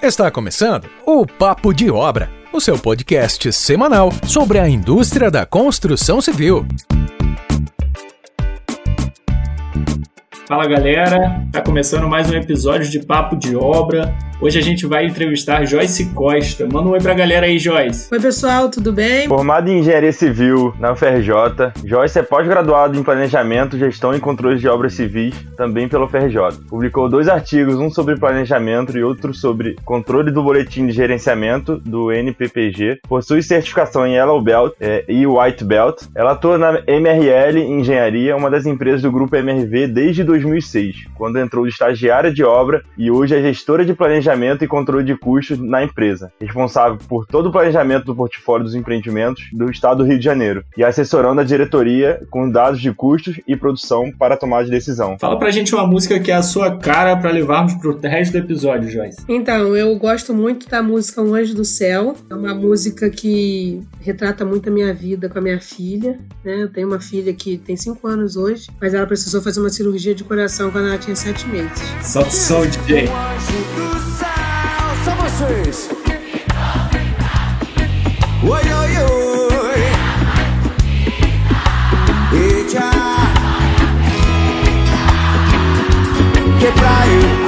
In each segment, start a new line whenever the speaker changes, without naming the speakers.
Está começando o Papo de Obra, o seu podcast semanal sobre a indústria da construção civil.
Fala galera, tá começando mais um episódio de Papo de Obra. Hoje a gente vai entrevistar Joyce Costa. Manda um oi pra galera aí, Joyce.
Oi, pessoal, tudo bem?
Formado em Engenharia Civil na UFRJ, Joyce é pós-graduado em Planejamento, Gestão e Controle de Obras Civis, também pela UFRJ. Publicou dois artigos, um sobre planejamento e outro sobre controle do boletim de gerenciamento do NPPG. Possui certificação em Yellow Belt é, e White Belt. Ela atua na MRL Engenharia, uma das empresas do grupo MRV desde 2006, quando entrou de estagiária de obra e hoje é gestora de planejamento e controle de custos na empresa, responsável por todo o planejamento do portfólio dos empreendimentos do estado do Rio de Janeiro e assessorando a diretoria com dados de custos e produção para tomar de decisão.
Fala pra gente uma música que é a sua cara para levarmos pro resto do episódio, Joyce.
Então, eu gosto muito da música Um Anjo do Céu. É uma música que retrata muito a minha vida com a minha filha. Né? Eu tenho uma filha que tem 5 anos hoje, mas ela precisou fazer uma cirurgia de coração quando ela tinha 7 meses.
Solta o som, DJ
vocês. Oi, oi, oi. Eita. Que pra eu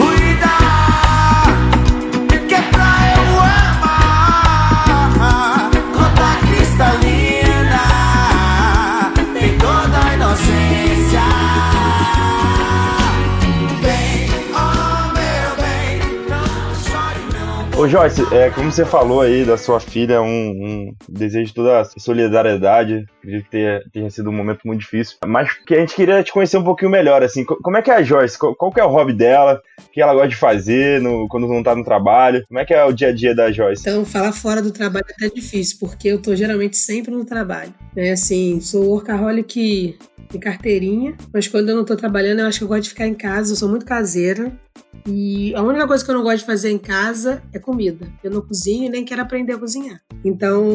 Ô Joyce, é, como você falou aí da sua filha, um, um desejo de toda a solidariedade, acredito que tenha, tenha, sido um momento muito difícil, mas que a gente queria te conhecer um pouquinho melhor, assim, como é que é a Joyce, qual, qual é o hobby dela, o que ela gosta de fazer no, quando não tá no trabalho, como é que é o dia a dia da Joyce?
Então, falar fora do trabalho é até difícil, porque eu tô geralmente sempre no trabalho, né, assim, sou workaholic de carteirinha, mas quando eu não tô trabalhando, eu acho que eu gosto de ficar em casa, eu sou muito caseira, e a única coisa que eu não gosto de fazer em casa é comida. Eu não cozinho e nem quero aprender a cozinhar. Então,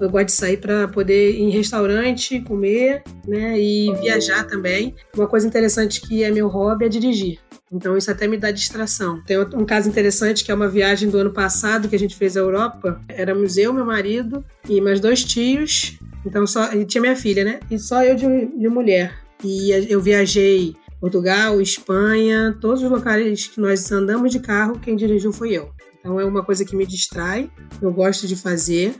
eu gosto de sair para poder ir em restaurante, comer, né? E viajar também. Uma coisa interessante que é meu hobby é dirigir. Então isso até me dá distração. Tem um caso interessante que é uma viagem do ano passado que a gente fez à Europa. Éramos eu, meu marido e mais dois tios. Então só e tinha minha filha, né? E só eu de, de mulher. E eu viajei Portugal, Espanha, todos os locais que nós andamos de carro, quem dirigiu foi eu. Então é uma coisa que me distrai, eu gosto de fazer,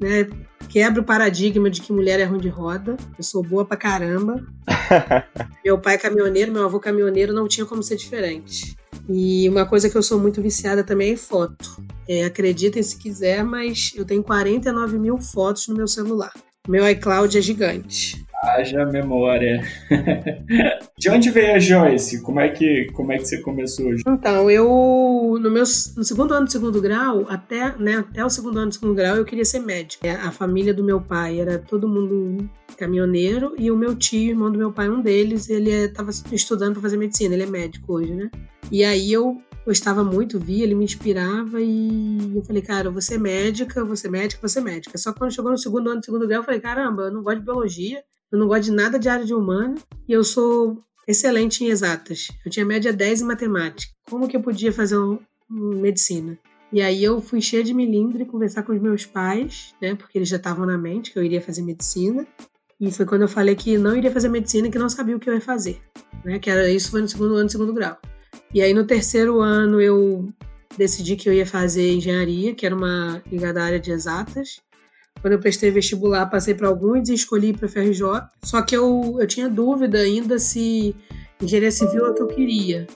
né? Quebra o paradigma de que mulher é ruim de roda. Eu sou boa pra caramba. meu pai é caminhoneiro, meu avô caminhoneiro, não tinha como ser diferente. E uma coisa que eu sou muito viciada também é em foto. É, acreditem se quiser, mas eu tenho 49 mil fotos no meu celular. Meu iCloud é gigante.
Haja memória. de onde veio a Joyce? Como é que, como é que você começou?
Então, eu no meu no segundo ano do segundo grau, até, né, até o segundo ano do segundo grau, eu queria ser médico. A família do meu pai era todo mundo caminhoneiro e o meu tio, irmão do meu pai, um deles, ele estava estudando para fazer medicina, ele é médico hoje, né? E aí eu gostava muito, via, ele me inspirava e eu falei, cara, vou ser médica, vou ser médica, vou ser médica. Só que quando chegou no segundo ano do segundo grau, eu falei, caramba, eu não gosto de biologia, eu não gosto de nada de área de humana e eu sou excelente em exatas. Eu tinha média 10 em matemática. Como que eu podia fazer um, um medicina? E aí eu fui cheia de milindre conversar com os meus pais, né? Porque eles já estavam na mente que eu iria fazer medicina. E foi quando eu falei que não iria fazer medicina que não sabia o que eu ia fazer. Né? Que era isso foi no segundo ano, segundo grau. E aí no terceiro ano eu decidi que eu ia fazer engenharia, que era uma ligada à área de exatas. Quando eu prestei vestibular, passei para alguns e escolhi para FRJ. Só que eu, eu tinha dúvida ainda se engenharia civil é o que eu queria.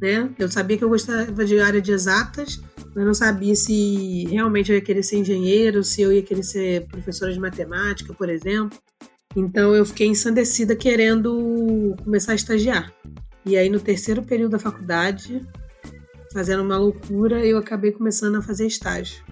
Né? Eu sabia que eu gostava de área de exatas, mas não sabia se realmente eu ia querer ser engenheiro, se eu ia querer ser professora de matemática, por exemplo. Então eu fiquei ensandecida querendo começar a estagiar. E aí no terceiro período da faculdade, fazendo uma loucura, eu acabei começando a fazer estágio.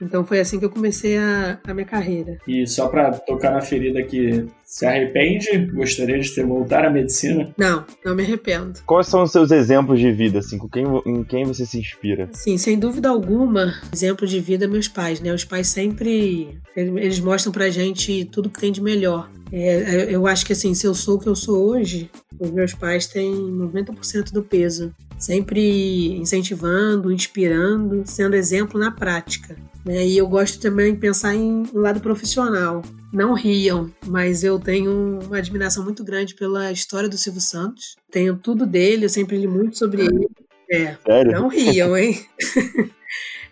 Então foi assim que eu comecei a, a minha carreira.
E só para tocar na ferida aqui, se arrepende? Gostaria de ter voltar à medicina?
Não, não me arrependo.
Quais são os seus exemplos de vida, assim, com quem, em quem você se inspira?
Sim, sem dúvida alguma, exemplo de vida meus pais, né? Os pais sempre, eles mostram pra gente tudo que tem de melhor. É, eu acho que assim, se eu sou o que eu sou hoje, os meus pais têm 90% do peso. sempre incentivando, inspirando, sendo exemplo na prática. Né? E eu gosto também de pensar em um lado profissional. Não riam, mas eu tenho uma admiração muito grande pela história do Silvio Santos. Tenho tudo dele, eu sempre li muito sobre ele. É,
Sério?
não riam, hein?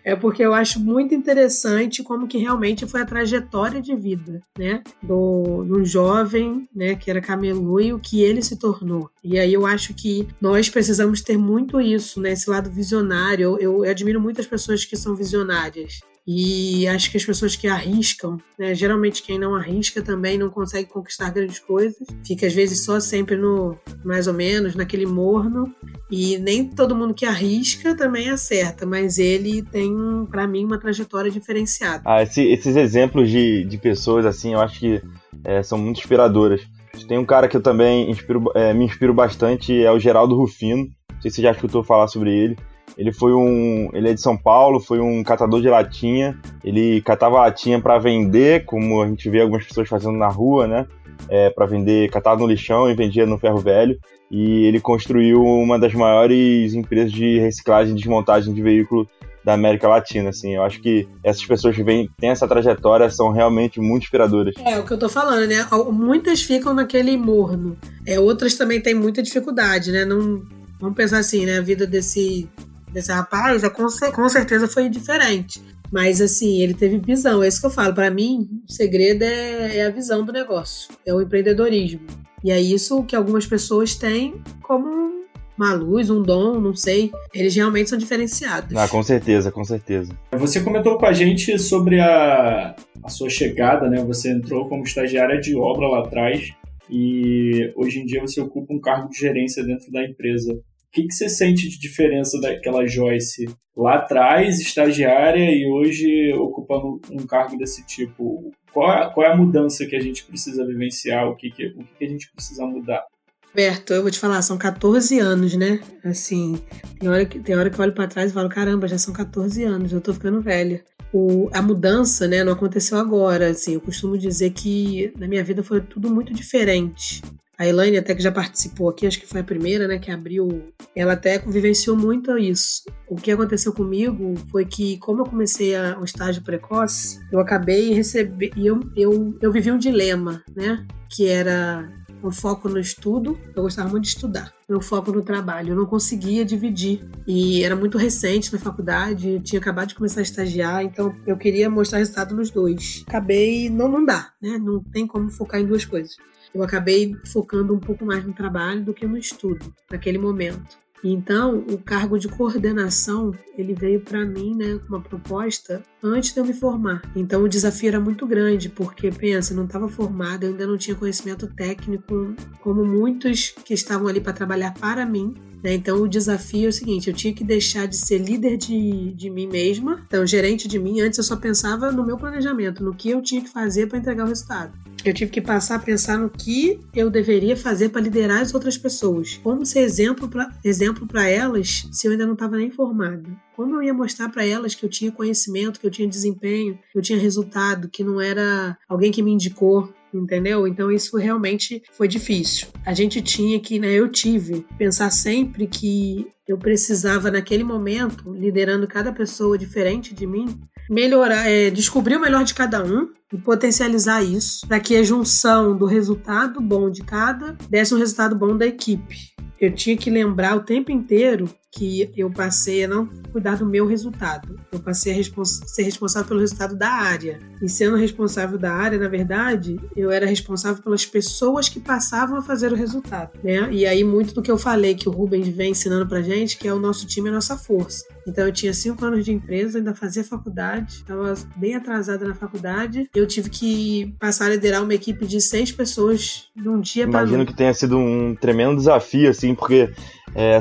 é porque eu acho muito interessante como que realmente foi a trajetória de vida, né, do, do jovem, né, que era camelô e o que ele se tornou. E aí eu acho que nós precisamos ter muito isso, né, esse lado visionário. Eu, eu admiro muitas pessoas que são visionárias. E acho que as pessoas que arriscam, né, geralmente quem não arrisca também não consegue conquistar grandes coisas, fica às vezes só sempre no mais ou menos naquele morno. E nem todo mundo que arrisca também acerta, mas ele tem, para mim, uma trajetória diferenciada.
Ah, esse- esses exemplos de, de pessoas, assim, eu acho que é, são muito inspiradoras. Tem um cara que eu também inspiro- é, me inspiro bastante, é o Geraldo Rufino. Não sei se você já escutou falar sobre ele. Ele foi um. Ele é de São Paulo, foi um catador de latinha. Ele catava latinha para vender, como a gente vê algumas pessoas fazendo na rua, né? É, para vender, catava no lixão e vendia no ferro velho. E ele construiu uma das maiores empresas de reciclagem e desmontagem de veículo da América Latina, assim. Eu acho que essas pessoas que vêm, têm essa trajetória são realmente muito inspiradoras.
É o que eu tô falando, né? Muitas ficam naquele morno. É, outras também têm muita dificuldade, né? Não, vamos pensar assim, né? A vida desse, desse rapaz é, com, com certeza foi diferente. Mas assim, ele teve visão. É isso que eu falo. Para mim, o segredo é, é a visão do negócio. É o empreendedorismo. E é isso que algumas pessoas têm como uma luz, um dom, não sei. Eles realmente são diferenciados.
Ah, com certeza, com certeza.
Você comentou com a gente sobre a, a sua chegada, né? Você entrou como estagiária de obra lá atrás e hoje em dia você ocupa um cargo de gerência dentro da empresa. O que, que você sente de diferença daquela Joyce lá atrás, estagiária, e hoje ocupando um cargo desse tipo? Qual é, qual é a mudança que a gente precisa vivenciar? O que, que, o que, a gente precisa mudar?
Berto, eu vou te falar, são 14 anos, né? Assim, tem hora que, tem hora que eu olho pra trás e falo, caramba, já são 14 anos, eu tô ficando velha. O, a mudança, né, não aconteceu agora, assim, eu costumo dizer que na minha vida foi tudo muito diferente. A Elaine até que já participou aqui, acho que foi a primeira, né, que abriu, ela até vivenciou muito isso. O que aconteceu comigo foi que, como eu comecei a, um estágio precoce, eu acabei recebendo, eu, eu, eu vivi um dilema, né, que era um foco no estudo, eu gostava muito de estudar, meu foco no trabalho, eu não conseguia dividir. E era muito recente na faculdade, eu tinha acabado de começar a estagiar, então eu queria mostrar resultado nos dois. Acabei, não, não dá, né? Não tem como focar em duas coisas. Eu acabei focando um pouco mais no trabalho do que no estudo, naquele momento. Então, o cargo de coordenação, ele veio para mim, né, com uma proposta antes de eu me formar. Então, o desafio era muito grande, porque pensa, não estava formada, eu ainda não tinha conhecimento técnico como muitos que estavam ali para trabalhar para mim. Né? Então, o desafio é o seguinte: eu tinha que deixar de ser líder de, de mim mesma, então, gerente de mim. Antes eu só pensava no meu planejamento, no que eu tinha que fazer para entregar o resultado. Eu tive que passar a pensar no que eu deveria fazer para liderar as outras pessoas. Como ser exemplo para exemplo para elas se eu ainda não estava nem formada? Como eu ia mostrar para elas que eu tinha conhecimento, que eu tinha desempenho, que eu tinha resultado, que não era alguém que me indicou, entendeu? Então isso realmente foi difícil. A gente tinha que, né, eu tive, pensar sempre que eu precisava naquele momento, liderando cada pessoa diferente de mim, melhorar, é, descobrir o melhor de cada um e potencializar isso para que a junção do resultado bom de cada desse um resultado bom da equipe. Eu tinha que lembrar o tempo inteiro que eu passei a não cuidar do meu resultado. Eu passei a respons ser responsável pelo resultado da área. E sendo responsável da área, na verdade, eu era responsável pelas pessoas que passavam a fazer o resultado. Né? E aí, muito do que eu falei que o Rubens vem ensinando pra gente, que é o nosso time e a nossa força. Então, eu tinha cinco anos de empresa, ainda fazia faculdade, estava bem atrasada na faculdade. Eu tive que passar a liderar uma equipe de seis pessoas de um dia para
Imagino que tenha sido um tremendo desafio, assim, porque é,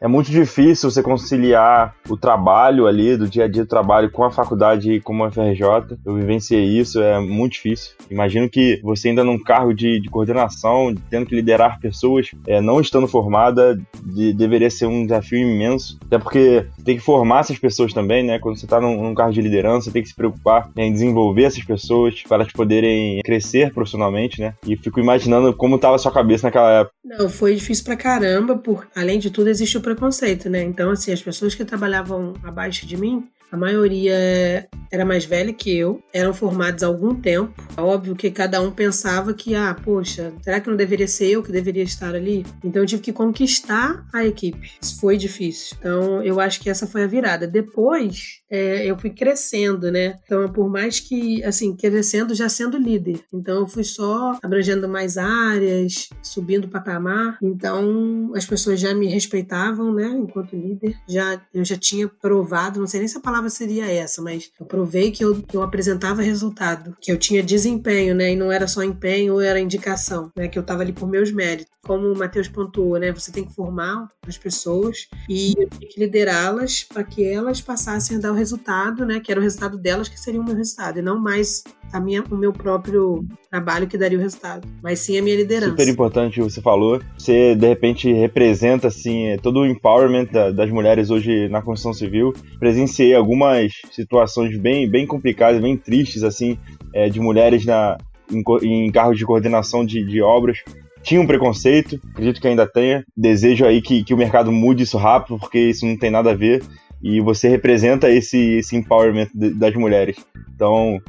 é muito difícil você conciliar o trabalho ali, do dia a dia do trabalho, com a faculdade como a FRJ. Eu vivenciei isso, é muito difícil. Imagino que você ainda num cargo de, de coordenação, tendo que liderar pessoas, é, não estando formada, de, deveria ser um desafio imenso. Até porque tem que formar essas pessoas também, né? Quando você está num, num cargo de liderança, tem que se preocupar em desenvolver essas pessoas para elas poderem crescer profissionalmente, né? E fico imaginando como estava a sua cabeça naquela época.
Não, foi difícil pra caramba, por além de tudo existe o preconceito, né? Então, assim, as pessoas que trabalhavam abaixo de mim, a maioria era mais velha que eu, eram formados há algum tempo. É óbvio que cada um pensava que, ah, poxa, será que não deveria ser eu que deveria estar ali? Então eu tive que conquistar a equipe. Isso foi difícil. Então eu acho que essa foi a virada. Depois é, eu fui crescendo, né? Então por mais que, assim, crescendo já sendo líder. Então eu fui só abrangendo mais áreas, subindo o patamar. Então as pessoas já me respeitavam, né? Enquanto líder. Já, eu já tinha provado, não sei nem se a palavra seria essa, mas eu provei que eu, eu apresentava resultado, que eu tinha desempenho, né? E não era só empenho ou era indicação, né? Que eu estava ali por meus méritos. Como o Matheus pontuou, né? Você tem que formar as pessoas e liderá-las para que elas passassem a dar o resultado, né? Que era o resultado delas que seria o meu resultado, e não mais a minha, o meu próprio trabalho que daria o resultado, mas sim a minha liderança.
Super importante o que você falou. Você, de repente, representa, assim, todo o empowerment da, das mulheres hoje na construção civil. Presenciei algumas situações bem, bem complicadas, bem tristes, assim, é, de mulheres na, em, em cargos de coordenação de, de obras tinha um preconceito, acredito que ainda tenha. Desejo aí que, que o mercado mude isso rápido, porque isso não tem nada a ver. E você representa esse, esse empowerment das mulheres. Então,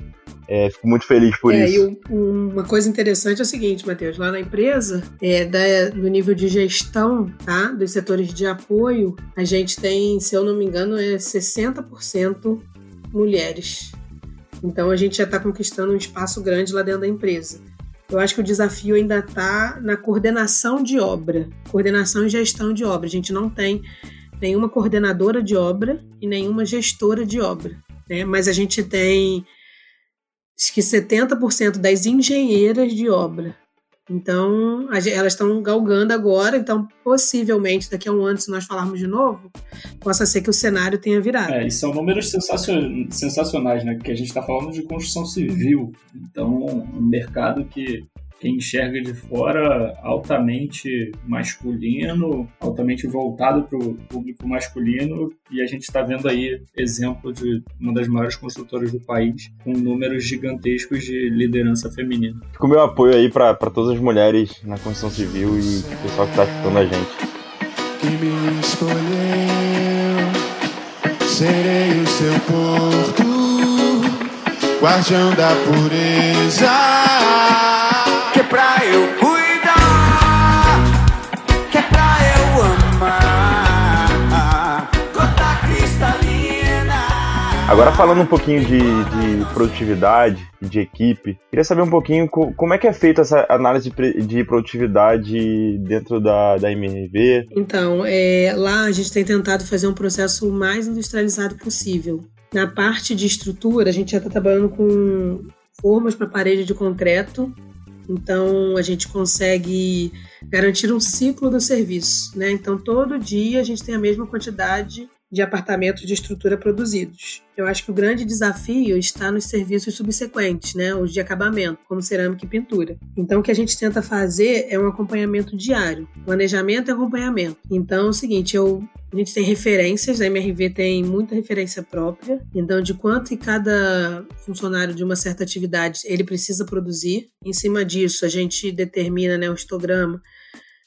é, fico muito feliz por
é,
isso.
E uma coisa interessante é o seguinte, Matheus, lá na empresa, é, da, no nível de gestão, tá? Dos setores de apoio, a gente tem, se eu não me engano, é 60% mulheres. Então a gente já está conquistando um espaço grande lá dentro da empresa. Eu acho que o desafio ainda está na coordenação de obra, coordenação e gestão de obra. A gente não tem nenhuma coordenadora de obra e nenhuma gestora de obra, né? Mas a gente tem acho que 70% das engenheiras de obra. Então, elas estão galgando agora, então possivelmente daqui a um ano, se nós falarmos de novo, possa ser que o cenário tenha virado.
É, e são números sensacionais, né? Porque a gente está falando de construção civil, então um mercado que quem enxerga de fora altamente masculino, altamente voltado para o público masculino, e a gente está vendo aí exemplo de uma das maiores construtoras do país, com números gigantescos de liderança feminina.
Fica o meu apoio aí para todas as mulheres na construção civil e o pessoal que está escutando a gente.
Que me escolheu, serei o seu porto, guardião da pureza
Agora falando um pouquinho de, de produtividade de equipe, queria saber um pouquinho co como é que é feita essa análise de, de produtividade dentro da, da MRV.
Então, é, lá a gente tem tentado fazer um processo o mais industrializado possível. Na parte de estrutura, a gente já está trabalhando com formas para parede de concreto então, a gente consegue garantir um ciclo do serviço, né? Então, todo dia a gente tem a mesma quantidade de apartamentos de estrutura produzidos. Eu acho que o grande desafio está nos serviços subsequentes, né, os de acabamento, como cerâmica e pintura. Então, o que a gente tenta fazer é um acompanhamento diário, planejamento e acompanhamento. Então, é o seguinte, eu a gente tem referências, a MRV tem muita referência própria, então de quanto cada funcionário de uma certa atividade ele precisa produzir. Em cima disso, a gente determina né, o histograma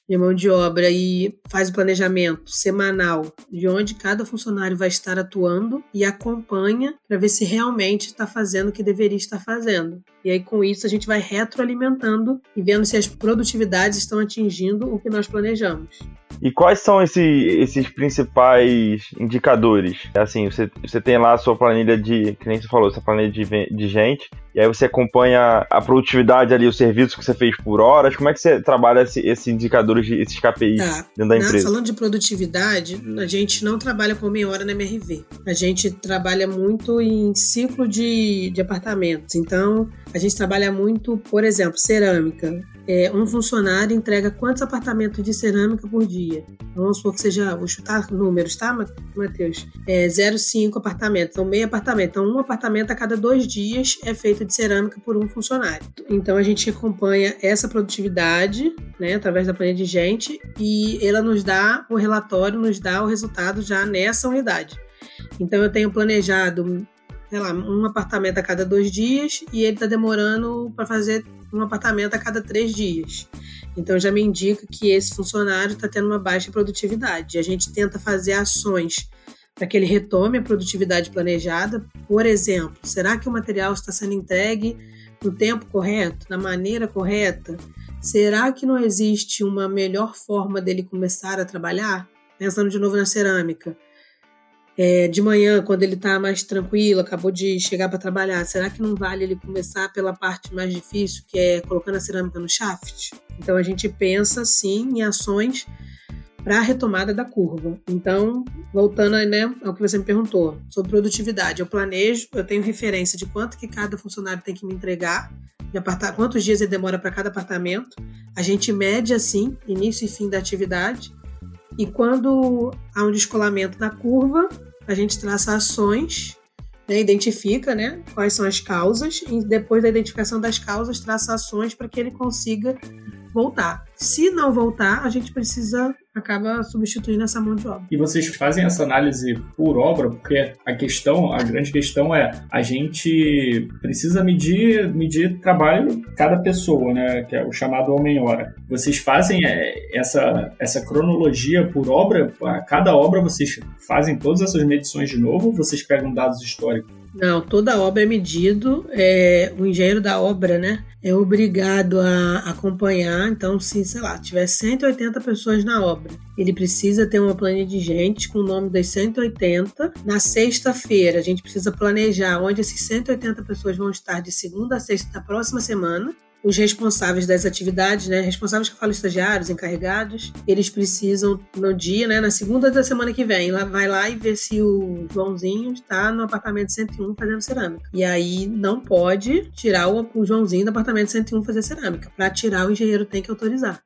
de mão de obra e faz o planejamento semanal de onde cada funcionário vai estar atuando e acompanha para ver se realmente está fazendo o que deveria estar fazendo. E aí, com isso, a gente vai retroalimentando e vendo se as produtividades estão atingindo o que nós planejamos.
E quais são esse, esses principais indicadores? Assim, você, você tem lá a sua planilha de, que nem você falou, sua planilha de, de gente, e aí você acompanha a produtividade ali, os serviços que você fez por horas. Como é que você trabalha esse, esses indicadores, esses KPIs tá. dentro da empresa?
falando de produtividade, a gente não trabalha com meia hora na MRV. A gente trabalha muito em ciclo de, de apartamentos. Então, a gente trabalha muito, por exemplo, cerâmica. É, um funcionário entrega quantos apartamentos de cerâmica por dia? Vamos supor que seja, vou chutar números, tá, Matheus? É 0,5 apartamentos, então meio apartamento. Então, um apartamento a cada dois dias é feito de cerâmica por um funcionário. Então, a gente acompanha essa produtividade, né, através da planilha de gente, e ela nos dá o relatório, nos dá o resultado já nessa unidade. Então, eu tenho planejado sei lá, um apartamento a cada dois dias e ele está demorando para fazer um apartamento a cada três dias. Então já me indica que esse funcionário está tendo uma baixa produtividade. A gente tenta fazer ações para que ele retome a produtividade planejada. Por exemplo, será que o material está sendo entregue no tempo correto, na maneira correta? Será que não existe uma melhor forma dele começar a trabalhar? Pensando de novo na cerâmica. É, de manhã, quando ele está mais tranquilo, acabou de chegar para trabalhar, será que não vale ele começar pela parte mais difícil, que é colocando a cerâmica no shaft? Então a gente pensa sim em ações para a retomada da curva. Então, voltando né, ao que você me perguntou sobre produtividade, eu planejo, eu tenho referência de quanto que cada funcionário tem que me entregar, quantos dias ele demora para cada apartamento. A gente mede assim, início e fim da atividade. E quando há um descolamento da curva, a gente traça ações, né, identifica né, quais são as causas, e depois da identificação das causas, traça ações para que ele consiga voltar. Se não voltar, a gente precisa acaba substituindo essa mão de obra.
E vocês fazem essa análise por obra, porque a questão, a grande questão é a gente precisa medir, medir trabalho cada pessoa, né, que é o chamado homem-hora. Vocês fazem é, essa, essa cronologia por obra, a cada obra vocês fazem todas essas medições de novo, ou vocês pegam dados históricos?
Não, toda obra é medido, é, o engenheiro da obra, né, é obrigado a acompanhar. Então, se, sei lá, tiver 180 pessoas na obra, ele precisa ter uma planilha de gente com o nome das 180. Na sexta-feira, a gente precisa planejar onde esses 180 pessoas vão estar de segunda a sexta da próxima semana os responsáveis das atividades, né, responsáveis que eu falo estagiários, encarregados, eles precisam no dia, né, na segunda da semana que vem, lá, vai lá e vê se o Joãozinho está no apartamento 101 fazendo cerâmica. E aí não pode tirar o, o Joãozinho do apartamento 101 fazer cerâmica. Para tirar, o engenheiro tem que autorizar.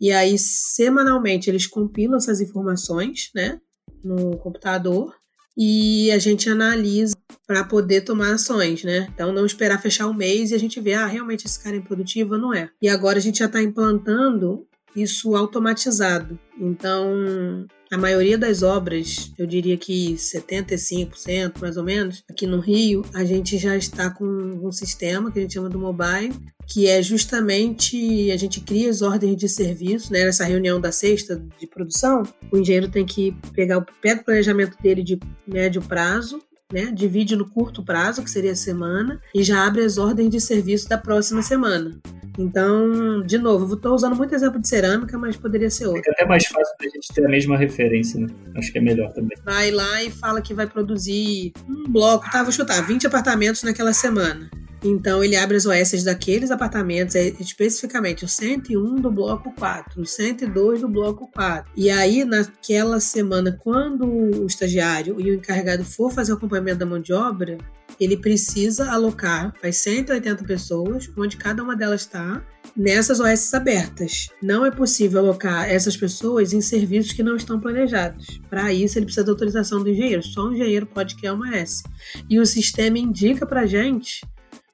E aí, semanalmente, eles compilam essas informações, né, no computador e a gente analisa para poder tomar ações, né? Então não esperar fechar o mês e a gente ver, ah, realmente esse cara é improdutivo, não é. E agora a gente já está implantando isso automatizado. Então, a maioria das obras, eu diria que 75% mais ou menos, aqui no Rio, a gente já está com um sistema que a gente chama do mobile, que é justamente a gente cria as ordens de serviço, né? Nessa reunião da sexta de produção, o engenheiro tem que pegar o, pega o planejamento dele de médio prazo, né? Divide no curto prazo, que seria a semana, e já abre as ordens de serviço da próxima semana. Então, de novo, estou usando muito exemplo de cerâmica, mas poderia ser outro.
Fica até mais fácil da gente ter a mesma referência, né? Acho que é melhor também.
Vai lá e fala que vai produzir um bloco, tá? Vou chutar, 20 apartamentos naquela semana. Então ele abre as OS daqueles apartamentos, é, especificamente o 101 do bloco 4, o 102 do bloco 4. E aí, naquela semana, quando o estagiário e o encarregado for fazer o acompanhamento da mão de obra, ele precisa alocar as 180 pessoas, onde cada uma delas está, nessas OS abertas. Não é possível alocar essas pessoas em serviços que não estão planejados. Para isso, ele precisa da autorização do engenheiro. Só o engenheiro pode criar uma S. E o sistema indica para gente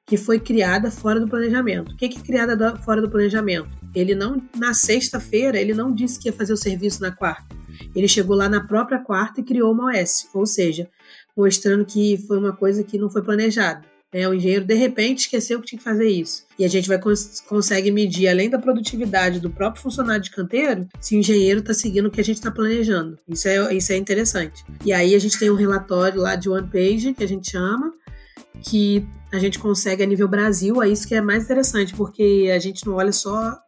que foi criada fora do planejamento. O que que é criada fora do planejamento? Ele não, na sexta-feira, ele não disse que ia fazer o serviço na quarta. Ele chegou lá na própria quarta e criou uma OS, ou seja, mostrando que foi uma coisa que não foi planejada. Né? O engenheiro, de repente, esqueceu que tinha que fazer isso. E a gente vai cons consegue medir, além da produtividade do próprio funcionário de canteiro, se o engenheiro está seguindo o que a gente está planejando. Isso é, isso é interessante. E aí a gente tem um relatório lá de one page, que a gente chama, que a gente consegue a nível Brasil, é isso que é mais interessante, porque a gente não olha só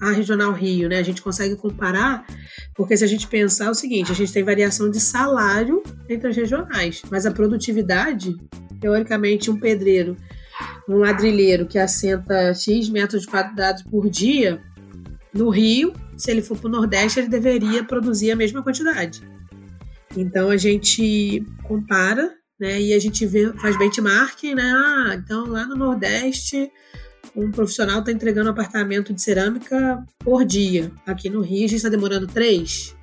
a Regional Rio, né? A gente consegue comparar, porque se a gente pensar o seguinte, a gente tem variação de salário entre as regionais, mas a produtividade, teoricamente, um pedreiro, um ladrilheiro que assenta X metros quadrados por dia, no Rio, se ele for para o Nordeste, ele deveria produzir a mesma quantidade. Então a gente compara né? E a gente vê, faz benchmarking, né? Ah, então lá no Nordeste um profissional está entregando um apartamento de cerâmica por dia. Aqui no Rio a gente está demorando três.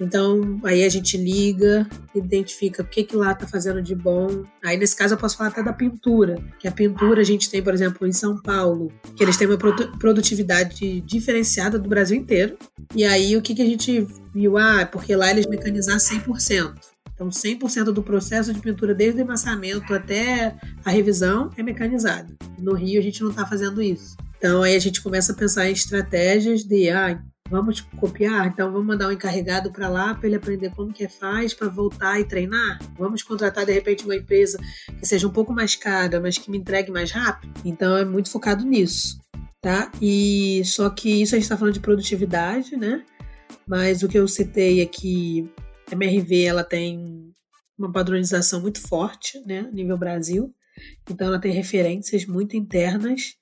Então aí a gente liga, identifica o que, que lá está fazendo de bom. Aí nesse caso eu posso falar até da pintura, que a pintura a gente tem, por exemplo, em São Paulo, que eles têm uma produtividade diferenciada do Brasil inteiro. E aí o que, que a gente viu? Ah, porque lá eles mecanizaram 100%. Então, 100% do processo de pintura, desde o emassamento até a revisão, é mecanizado. No Rio, a gente não está fazendo isso. Então, aí a gente começa a pensar em estratégias de, ah, vamos copiar, então vamos mandar um encarregado para lá para ele aprender como que faz, para voltar e treinar. Vamos contratar, de repente, uma empresa que seja um pouco mais cara, mas que me entregue mais rápido. Então, é muito focado nisso. Tá? E só que isso a gente está falando de produtividade, né? Mas o que eu citei aqui MRV ela tem uma padronização muito forte, né, nível Brasil. Então ela tem referências muito internas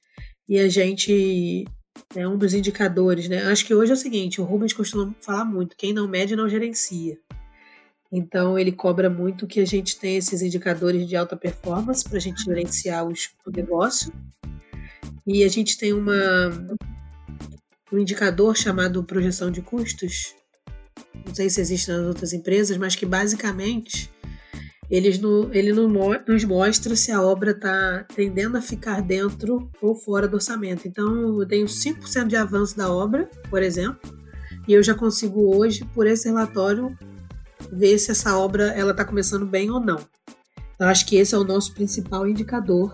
e a gente é um dos indicadores, né? Acho que hoje é o seguinte, o Rubens costuma falar muito, quem não mede não gerencia. Então ele cobra muito que a gente tenha esses indicadores de alta performance para a gente gerenciar os, o negócio. E a gente tem uma, um indicador chamado projeção de custos, não sei se existe nas outras empresas, mas que basicamente eles no, ele nos mostra se a obra está tendendo a ficar dentro ou fora do orçamento. Então, eu tenho 5% de avanço da obra, por exemplo, e eu já consigo hoje, por esse relatório, ver se essa obra ela está começando bem ou não. Eu acho que esse é o nosso principal indicador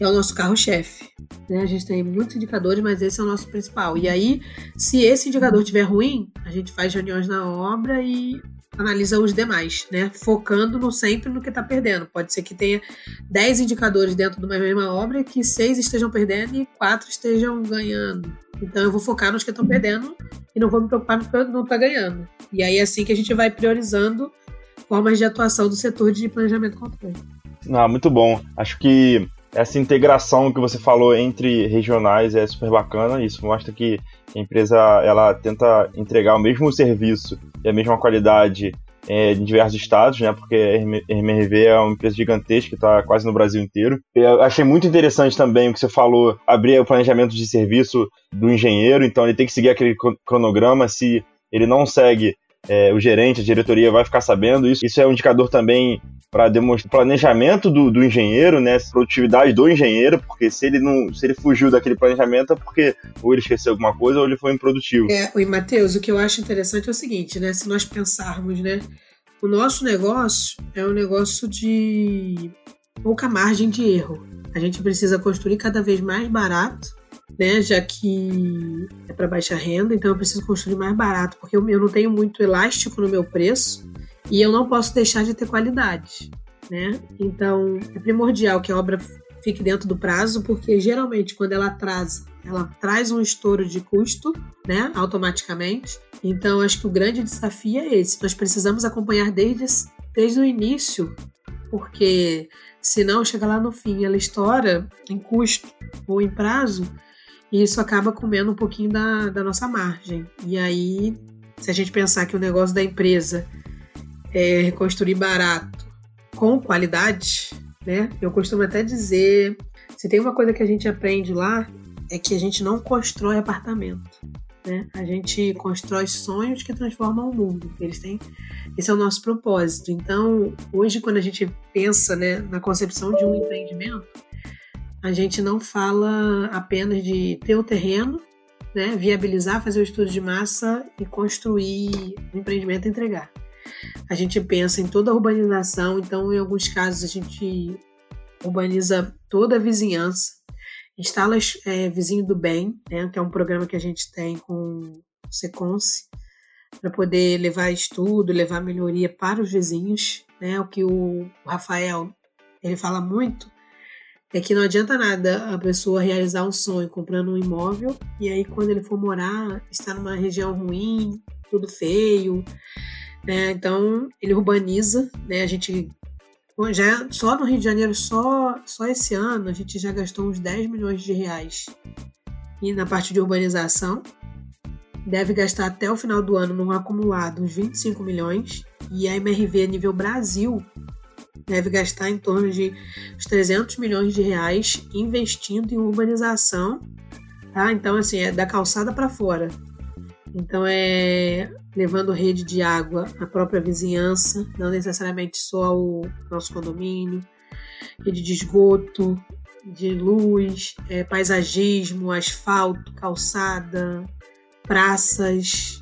é o nosso carro-chefe. Né? A gente tem muitos indicadores, mas esse é o nosso principal. E aí, se esse indicador estiver ruim, a gente faz reuniões na obra e analisa os demais, né? Focando no, sempre no que está perdendo. Pode ser que tenha 10 indicadores dentro de uma mesma obra que seis estejam perdendo e quatro estejam ganhando. Então eu vou focar nos que estão perdendo e não vou me preocupar no que não está ganhando. E aí é assim que a gente vai priorizando formas de atuação do setor de planejamento e controle.
Ah, muito bom. Acho que essa integração que você falou entre regionais é super bacana. Isso mostra que a empresa ela tenta entregar o mesmo serviço e a mesma qualidade é, em diversos estados, né? Porque a MRV é uma empresa gigantesca que está quase no Brasil inteiro. Eu achei muito interessante também o que você falou, abrir o planejamento de serviço do engenheiro, então ele tem que seguir aquele cronograma. Se ele não segue, é, o gerente, a diretoria vai ficar sabendo isso. Isso é um indicador também para demonstrar o planejamento do, do engenheiro, né, produtividade do engenheiro, porque se ele não, se ele fugiu daquele planejamento é porque ou ele esqueceu alguma coisa ou ele foi improdutivo.
É, e Matheus, o que eu acho interessante é o seguinte, né, se nós pensarmos, né, o nosso negócio é um negócio de pouca margem de erro. A gente precisa construir cada vez mais barato né? Já que é para baixa renda, então eu preciso construir mais barato, porque eu, eu não tenho muito elástico no meu preço e eu não posso deixar de ter qualidade, né? Então é primordial que a obra fique dentro do prazo, porque geralmente quando ela atrasa, ela traz um estouro de custo, né? Automaticamente. Então acho que o grande desafio é esse. Nós precisamos acompanhar desde, desde o início, porque senão chega lá no fim ela estoura em custo ou em prazo e isso acaba comendo um pouquinho da, da nossa margem. E aí, se a gente pensar que o negócio da empresa é reconstruir barato com qualidade, né? Eu costumo até dizer, se tem uma coisa que a gente aprende lá, é que a gente não constrói apartamento. Né? A gente constrói sonhos que transformam o mundo. Eles têm, esse é o nosso propósito. Então, hoje, quando a gente pensa né, na concepção de um empreendimento, a gente não fala apenas de ter o terreno, né, viabilizar, fazer o estudo de massa e construir o empreendimento e entregar. A gente pensa em toda a urbanização, então em alguns casos a gente urbaniza toda a vizinhança, instala é, Vizinho do Bem, né, que é um programa que a gente tem com o Seconce, para poder levar estudo, levar melhoria para os vizinhos, né, o que o Rafael ele fala muito é que não adianta nada a pessoa realizar um sonho comprando um imóvel e aí quando ele for morar está numa região ruim, tudo feio, né? Então ele urbaniza, né? A gente já só no Rio de Janeiro só só esse ano a gente já gastou uns 10 milhões de reais e na parte de urbanização deve gastar até o final do ano num acumulado uns 25 milhões e a MRV nível Brasil deve gastar em torno de 300 milhões de reais investindo em urbanização, tá? Então, assim, é da calçada para fora. Então, é levando rede de água à própria vizinhança, não necessariamente só o nosso condomínio, rede de esgoto, de luz, é, paisagismo, asfalto, calçada, praças.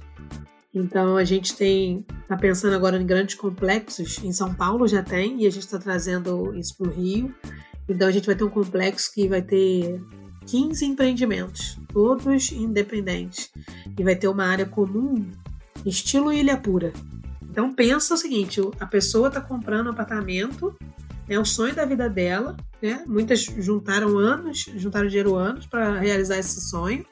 Então, a gente tem está pensando agora em grandes complexos. Em São Paulo já tem, e a gente está trazendo isso para o Rio. Então a gente vai ter um complexo que vai ter 15 empreendimentos, todos independentes. E vai ter uma área comum, estilo Ilha Pura. Então pensa o seguinte: a pessoa está comprando um apartamento, é o sonho da vida dela, né? Muitas juntaram anos, juntaram dinheiro anos para realizar esse sonho.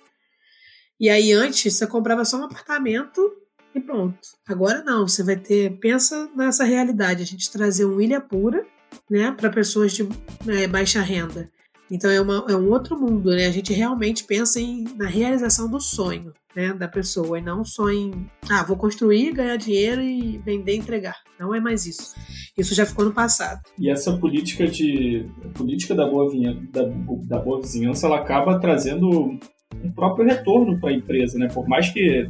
E aí antes você comprava só um apartamento e pronto. Agora não, você vai ter, pensa nessa realidade, a gente trazer um ilha pura, né, para pessoas de né, baixa renda. Então é, uma, é um outro mundo, né? A gente realmente pensa em, na realização do sonho, né, da pessoa e não só em, ah, vou construir, ganhar dinheiro e vender, entregar. Não é mais isso. Isso já ficou no passado.
E essa política de política da boa, vinha, da, da boa vizinhança, ela acaba trazendo um próprio retorno para a empresa, né? Por mais que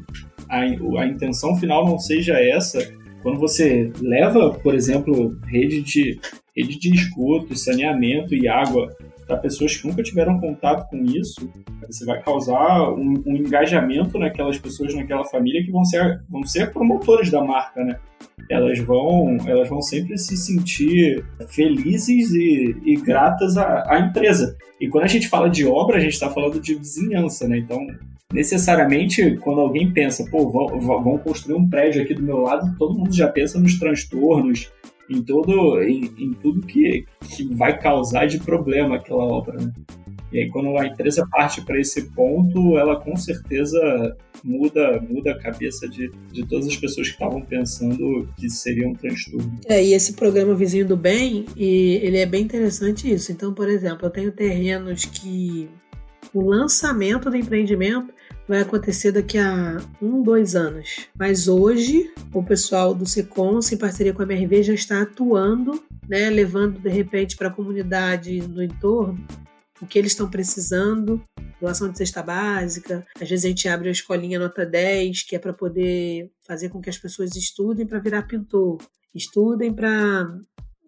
a, a intenção final não seja essa, quando você leva, por exemplo, rede de, rede de esgoto, saneamento e água para pessoas que nunca tiveram contato com isso, você vai causar um, um, engajamento naquelas pessoas, naquela família que vão ser, vão ser promotores da marca, né? Elas vão, elas vão sempre se sentir felizes e, e gratas à, à empresa. E quando a gente fala de obra, a gente está falando de vizinhança, né? Então, necessariamente, quando alguém pensa, pô, vão, vão construir um prédio aqui do meu lado, todo mundo já pensa nos transtornos, em todo em, em, tudo que, que vai causar de problema aquela obra. Né? E aí quando a empresa parte para esse ponto, ela com certeza muda muda a cabeça de, de todas as pessoas que estavam pensando que seria um transtorno.
É, e esse programa Vizinho do Bem, e ele é bem interessante isso. Então, por exemplo, eu tenho terrenos que o lançamento do empreendimento vai acontecer daqui a um, dois anos. Mas hoje, o pessoal do Secons, em parceria com a MRV, já está atuando, né, levando de repente para a comunidade no entorno o que eles estão precisando, doação de cesta básica. Às vezes a gente abre a escolinha nota 10, que é para poder fazer com que as pessoas estudem para virar pintor, estudem para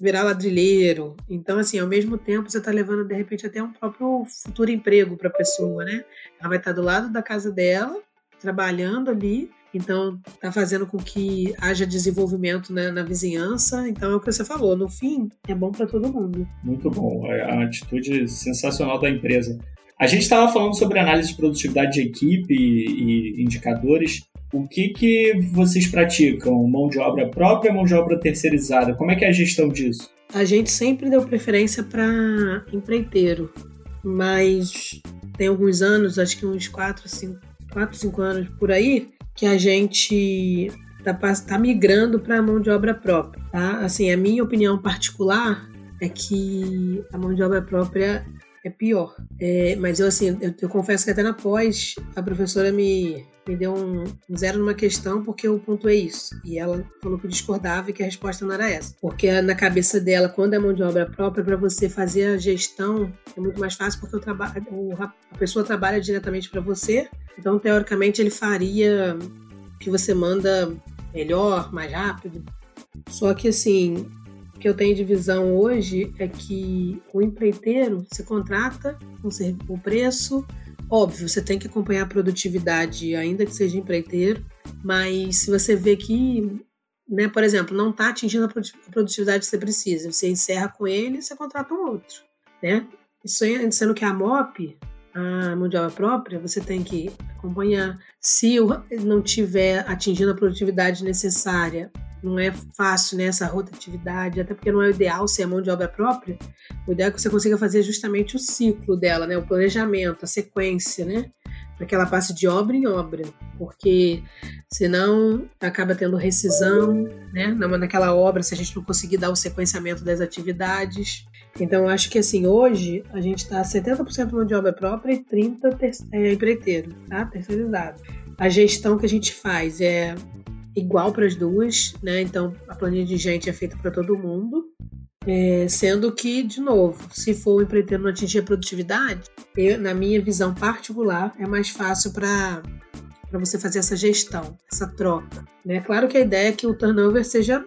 virar ladrilheiro. Então, assim, ao mesmo tempo, você está levando, de repente, até um próprio futuro emprego para a pessoa, né? Ela vai estar tá do lado da casa dela, trabalhando ali, então está fazendo com que haja desenvolvimento né, na vizinhança. Então é o que você falou, no fim, é bom para todo mundo.
Muito bom, é a atitude sensacional da empresa. A gente estava falando sobre análise de produtividade de equipe e, e indicadores. O que, que vocês praticam? Mão de obra própria, mão de obra terceirizada? Como é que é a gestão disso?
A gente sempre deu preferência para empreiteiro, mas tem alguns anos, acho que uns 4, 5, 4, 5 anos por aí, que a gente está tá migrando para a mão de obra própria. Tá? Assim, a minha opinião particular é que a mão de obra própria é pior. É, mas eu, assim, eu, eu, confesso que até na pós, a professora me, me deu um, zero numa questão porque eu pontuei isso. E ela falou que discordava e que a resposta não era essa. Porque na cabeça dela, quando é mão de obra própria, para você fazer a gestão é muito mais fácil porque o trabalho, a pessoa trabalha diretamente para você. Então, teoricamente, ele faria o que você manda melhor, mais rápido. Só que, assim, que eu tenho de visão hoje é que o empreiteiro se contrata o preço, óbvio, você tem que acompanhar a produtividade, ainda que seja empreiteiro, mas se você vê que, né, por exemplo, não está atingindo a produtividade que você precisa, você encerra com ele e você contrata um outro, né? Isso sendo que a MOP, a de obra própria, você tem que acompanhar. Se não tiver atingindo a produtividade necessária, não é fácil né, rotatividade, até porque não é o ideal ser a mão de obra própria. O ideal é que você consiga fazer justamente o ciclo dela, né, o planejamento, a sequência, né, para que ela passe de obra em obra, porque senão acaba tendo rescisão, né, naquela obra se a gente não conseguir dar o sequenciamento das atividades. Então, eu acho que assim, hoje a gente está 70% mão de obra própria e 30% é, empreiteiro, tá? Terceirizado. A gestão que a gente faz é igual para as duas, né? Então a planilha de gente é feita para todo mundo. É, sendo que, de novo, se for o empreiteiro não atingir a produtividade, eu, na minha visão particular, é mais fácil para você fazer essa gestão, essa troca. Né? Claro que a ideia é que o turnover seja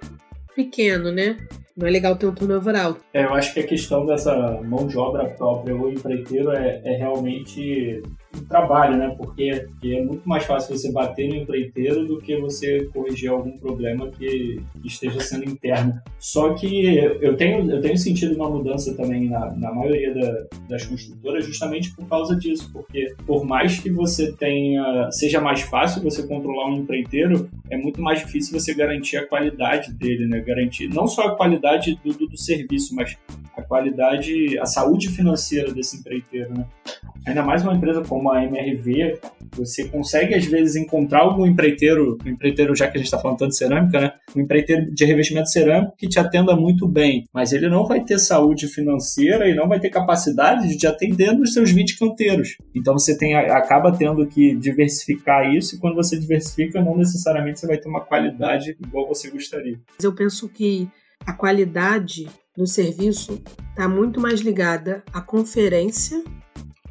pequeno, né? Não é legal ter um turnover alto.
É, eu acho que a questão dessa mão de obra própria ou empreiteiro é, é realmente no trabalho, né? Porque, porque, é muito mais fácil você bater no empreiteiro do que você corrigir algum problema que esteja sendo interno. Só que eu tenho, eu tenho sentido uma mudança também na, na maioria da, das construtoras justamente por causa disso, porque por mais que você tenha, seja mais fácil você controlar um empreiteiro, é muito mais difícil você garantir a qualidade dele, né? Garantir não só a qualidade do, do, do serviço, mas a qualidade, a saúde financeira desse empreiteiro, né? Ainda mais uma empresa como a MRV, você consegue às vezes encontrar algum empreiteiro, um empreiteiro já que a gente está falando tanto de cerâmica, né? Um empreiteiro de revestimento cerâmico que te atenda muito bem, mas ele não vai ter saúde financeira e não vai ter capacidade de te atender nos seus 20 canteiros. Então você tem, acaba tendo que diversificar isso e quando você diversifica, não necessariamente você vai ter uma qualidade igual você gostaria.
Eu penso que a qualidade do serviço está muito mais ligada à conferência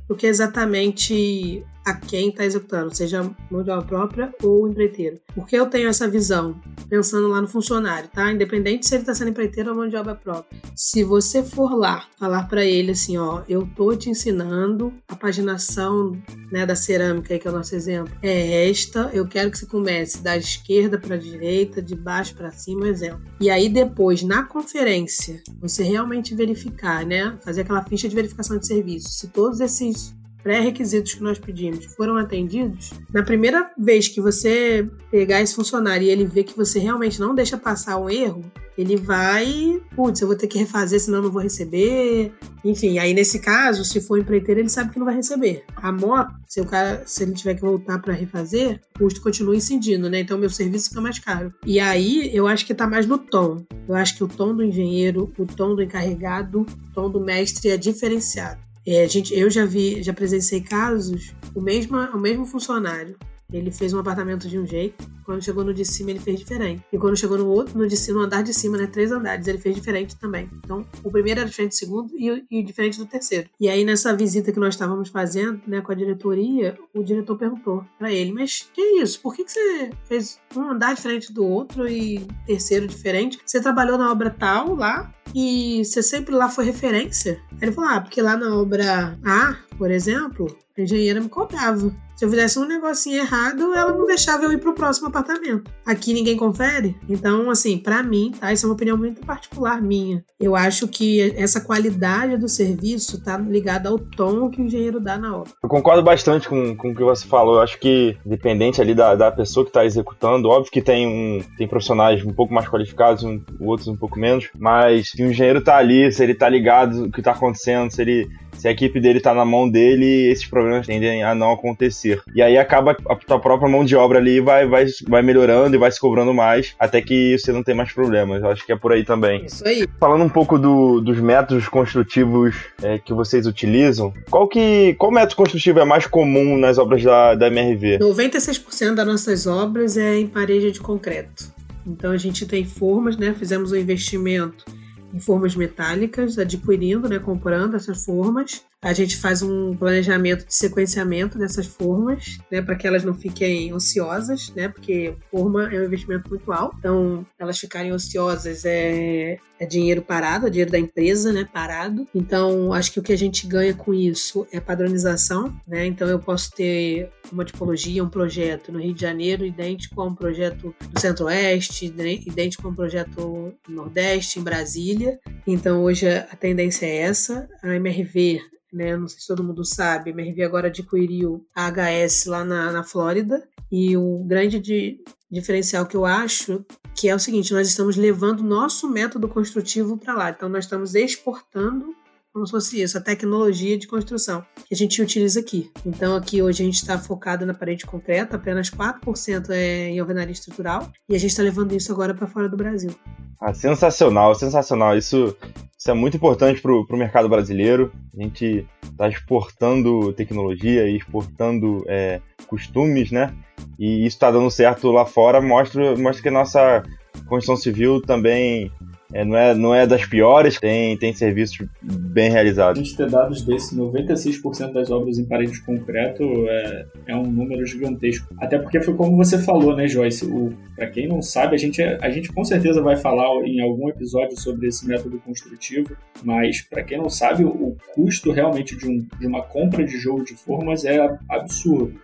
do que exatamente a quem está executando, seja mão de obra própria ou empreiteiro. Por que eu tenho essa visão? Pensando lá no funcionário, tá? Independente se ele está sendo empreiteiro ou mão de obra própria. Se você for lá falar para ele assim, ó, eu tô te ensinando a paginação né, da cerâmica, que é o nosso exemplo, é esta, eu quero que você comece da esquerda para a direita, de baixo para cima, exemplo. E aí depois, na conferência, você realmente verificar, né? Fazer aquela ficha de verificação de serviço. Se todos esses pré-requisitos que nós pedimos foram atendidos, na primeira vez que você pegar esse funcionário e ele ver que você realmente não deixa passar um erro, ele vai, putz, eu vou ter que refazer, senão eu não vou receber. Enfim, aí nesse caso, se for empreiteiro, ele sabe que não vai receber. A moto, se o cara, se ele tiver que voltar para refazer, o custo continua incidindo, né? Então meu serviço fica mais caro. E aí eu acho que tá mais no tom. Eu acho que o tom do engenheiro, o tom do encarregado, o tom do mestre é diferenciado. É, gente, eu já vi, já presenciei casos, o mesmo, o mesmo funcionário ele fez um apartamento de um jeito, quando chegou no de cima ele fez diferente. E quando chegou no outro, no, de cima, no andar de cima, né, três andares, ele fez diferente também. Então, o primeiro era diferente do segundo e, e diferente do terceiro. E aí, nessa visita que nós estávamos fazendo, né, com a diretoria, o diretor perguntou para ele, mas que isso? Por que, que você fez um andar diferente do outro e terceiro diferente? Você trabalhou na obra tal lá e você sempre lá foi referência? Ele falou, ah, porque lá na obra A, por exemplo, a engenheira me cobrava. Se eu fizesse um negocinho errado, ela não deixava eu ir pro próximo apartamento. Aqui ninguém confere. Então, assim, para mim, tá? Isso é uma opinião muito particular minha. Eu acho que essa qualidade do serviço tá ligada ao tom que o engenheiro dá na obra.
Eu concordo bastante com, com o que você falou. Eu acho que, dependente ali da, da pessoa que está executando, óbvio que tem, um, tem profissionais um pouco mais qualificados, um, outros um pouco menos, mas se o engenheiro tá ali, se ele tá ligado o que tá acontecendo, se ele se a equipe dele tá na mão dele, esses problemas tendem a não acontecer. E aí acaba a tua própria mão de obra ali vai, vai, vai melhorando e vai se cobrando mais, até que você não tem mais problemas. Eu acho que é por aí também.
Isso aí.
Falando um pouco do, dos métodos construtivos é, que vocês utilizam, qual que qual método construtivo é mais comum nas obras da, da MRV?
96% das nossas obras é em parede de concreto. Então a gente tem formas, né? Fizemos um investimento em formas metálicas, adquirindo, né, comprando essas formas. A gente faz um planejamento de sequenciamento dessas formas, né, para que elas não fiquem ociosas, né, porque forma é um investimento muito alto. Então, elas ficarem ociosas é, é dinheiro parado, é dinheiro da empresa, né, parado. Então, acho que o que a gente ganha com isso é padronização, né? Então, eu posso ter uma tipologia, um projeto no Rio de Janeiro idêntico a um projeto no Centro-Oeste, idêntico a um projeto no Nordeste, em Brasília. Então, hoje a tendência é essa. A MRV né? Não sei se todo mundo sabe, a MRV agora adquiriu a HS lá na, na Flórida. E o grande de, diferencial que eu acho que é o seguinte: nós estamos levando nosso método construtivo para lá. Então, nós estamos exportando como se fosse isso, a tecnologia de construção que a gente utiliza aqui. Então, aqui hoje a gente está focado na parede concreta, apenas 4% é em alvenaria estrutural, e a gente está levando isso agora para fora do Brasil.
Ah, sensacional, sensacional. Isso, isso é muito importante para o mercado brasileiro. A gente está exportando tecnologia e exportando é, costumes, né? E isso está dando certo lá fora, mostra, mostra que a nossa construção civil também é, não, é, não é das piores, tem, tem serviços bem
A
realizados.
gente ter dados desse, 96% das obras em parede de concreto é, é um número gigantesco. Até porque foi como você falou, né, Joyce? O, pra quem não sabe, a gente, a gente com certeza vai falar em algum episódio sobre esse método construtivo, mas para quem não sabe, o custo realmente de, um, de uma compra de jogo de formas é absurdo.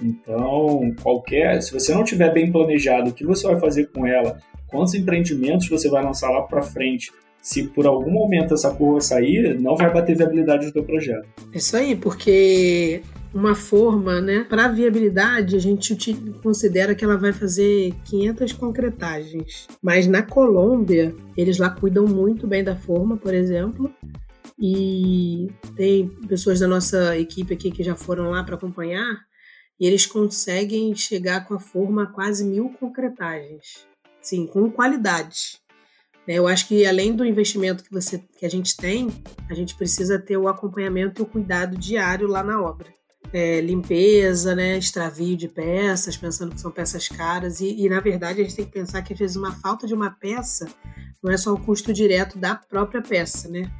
Então, qualquer. Se você não tiver bem planejado o que você vai fazer com ela, quantos empreendimentos você vai lançar lá para frente, se por algum momento essa curva sair, não vai bater viabilidade do teu projeto.
Isso aí, porque uma forma, né, para viabilidade, a gente considera que ela vai fazer 500 concretagens. Mas na Colômbia, eles lá cuidam muito bem da forma, por exemplo. E tem pessoas da nossa equipe aqui que já foram lá para acompanhar e eles conseguem chegar com a forma a quase mil concretagens, sim, com qualidade. Né? Eu acho que além do investimento que, você, que a gente tem, a gente precisa ter o acompanhamento e o cuidado diário lá na obra. É, limpeza, né, extravio de peças, pensando que são peças caras, e, e, na verdade a gente tem que pensar que às vezes uma falta de uma peça não é só o custo direto da própria peça, né?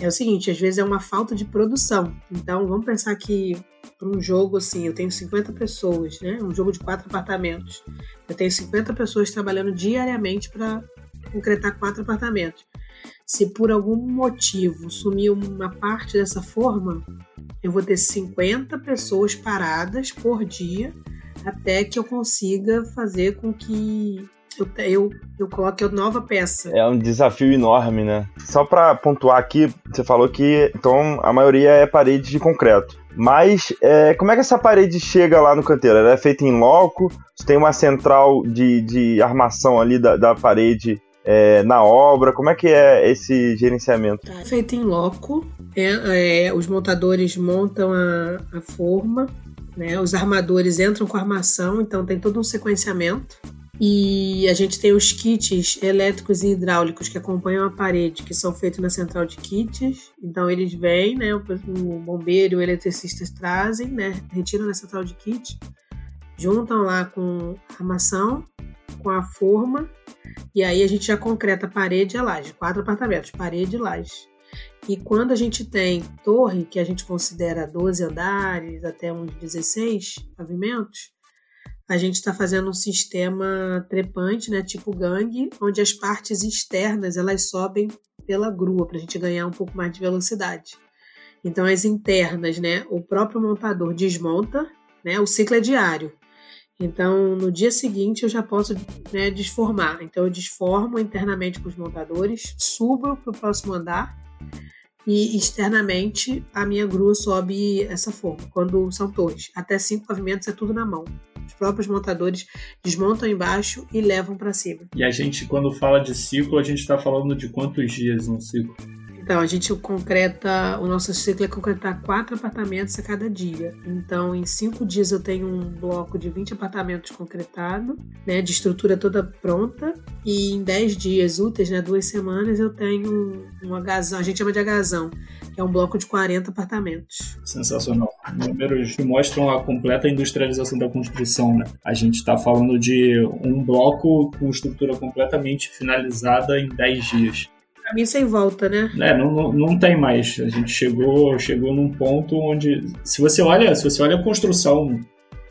É o seguinte, às vezes é uma falta de produção. Então vamos pensar que para um jogo assim, eu tenho 50 pessoas, né? Um jogo de quatro apartamentos. Eu tenho 50 pessoas trabalhando diariamente para concretar quatro apartamentos. Se por algum motivo sumir uma parte dessa forma, eu vou ter 50 pessoas paradas por dia até que eu consiga fazer com que eu, eu, eu coloque nova peça.
É um desafio enorme, né? Só para pontuar aqui, você falou que então a maioria é parede de concreto. Mas é, como é que essa parede chega lá no canteiro? Ela é feita em loco? Você tem uma central de, de armação ali da, da parede é, na obra? Como é que é esse gerenciamento?
Tá feito em loco. É, é, os montadores montam a, a forma, né? os armadores entram com a armação, então tem todo um sequenciamento. E a gente tem os kits elétricos e hidráulicos que acompanham a parede, que são feitos na central de kits. Então eles vêm, né? O bombeiro e o eletricista trazem, né? Retiram na central de kit, juntam lá com a armação, com a forma, e aí a gente já concreta a parede e a laje. Quatro apartamentos, parede e laje. E quando a gente tem torre, que a gente considera 12 andares até uns 16 pavimentos, a gente está fazendo um sistema trepante, né, tipo gangue, onde as partes externas elas sobem pela grua para a gente ganhar um pouco mais de velocidade. Então as internas, né, o próprio montador desmonta, né, o ciclo é diário. Então no dia seguinte eu já posso né, desformar. Então eu desformo internamente com os montadores, subo para o próximo andar e externamente a minha grua sobe essa forma, quando são torres. Até cinco pavimentos é tudo na mão. Os próprios montadores desmontam embaixo e levam para cima.
E a gente, quando fala de ciclo, a gente está falando de quantos dias um ciclo?
Então, a gente concreta, o nosso ciclo é concretar quatro apartamentos a cada dia. Então, em cinco dias eu tenho um bloco de 20 apartamentos concretado, né, de estrutura toda pronta. E em 10 dias úteis, né, duas semanas, eu tenho um agazão, a gente chama de agazão, que é um bloco de 40 apartamentos.
Sensacional. Números que mostram a completa industrialização da construção, né? A gente está falando de um bloco com estrutura completamente finalizada em 10 dias
caminho sem volta, né?
É, não, não, não tem mais. A gente chegou, chegou num ponto onde, se você olha, se você olha a construção